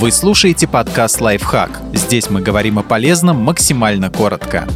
Вы слушаете подкаст «Лайфхак». Здесь мы говорим о полезном максимально коротко.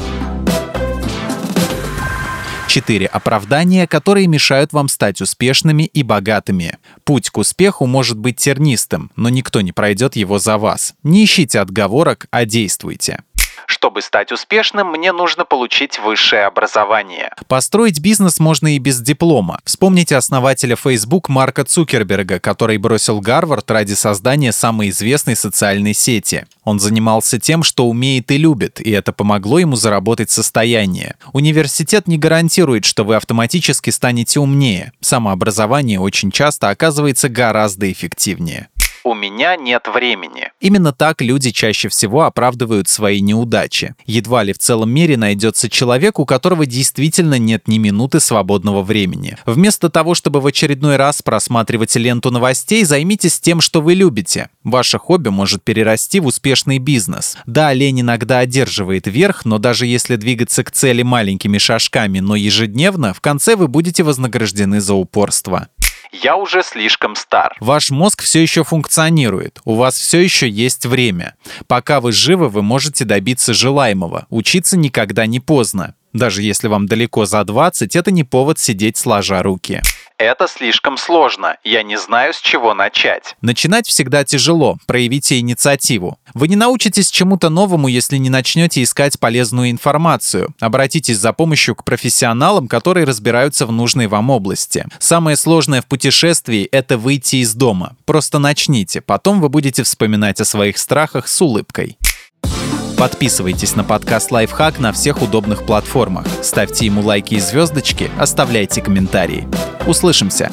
Четыре оправдания, которые мешают вам стать успешными и богатыми. Путь к успеху может быть тернистым, но никто не пройдет его за вас. Не ищите отговорок, а действуйте. Чтобы стать успешным, мне нужно получить высшее образование. Построить бизнес можно и без диплома. Вспомните основателя Facebook Марка Цукерберга, который бросил Гарвард ради создания самой известной социальной сети. Он занимался тем, что умеет и любит, и это помогло ему заработать состояние. Университет не гарантирует, что вы автоматически станете умнее. Самообразование очень часто оказывается гораздо эффективнее у меня нет времени. Именно так люди чаще всего оправдывают свои неудачи. Едва ли в целом мире найдется человек, у которого действительно нет ни минуты свободного времени. Вместо того, чтобы в очередной раз просматривать ленту новостей, займитесь тем, что вы любите. Ваше хобби может перерасти в успешный бизнес. Да, лень иногда одерживает верх, но даже если двигаться к цели маленькими шажками, но ежедневно, в конце вы будете вознаграждены за упорство я уже слишком стар. Ваш мозг все еще функционирует, у вас все еще есть время. Пока вы живы, вы можете добиться желаемого. Учиться никогда не поздно. Даже если вам далеко за 20, это не повод сидеть сложа руки. Это слишком сложно, я не знаю, с чего начать. Начинать всегда тяжело, проявите инициативу. Вы не научитесь чему-то новому, если не начнете искать полезную информацию. Обратитесь за помощью к профессионалам, которые разбираются в нужной вам области. Самое сложное в путешествии — это выйти из дома. Просто начните, потом вы будете вспоминать о своих страхах с улыбкой. Подписывайтесь на подкаст «Лайфхак» на всех удобных платформах. Ставьте ему лайки и звездочки, оставляйте комментарии. Услышимся!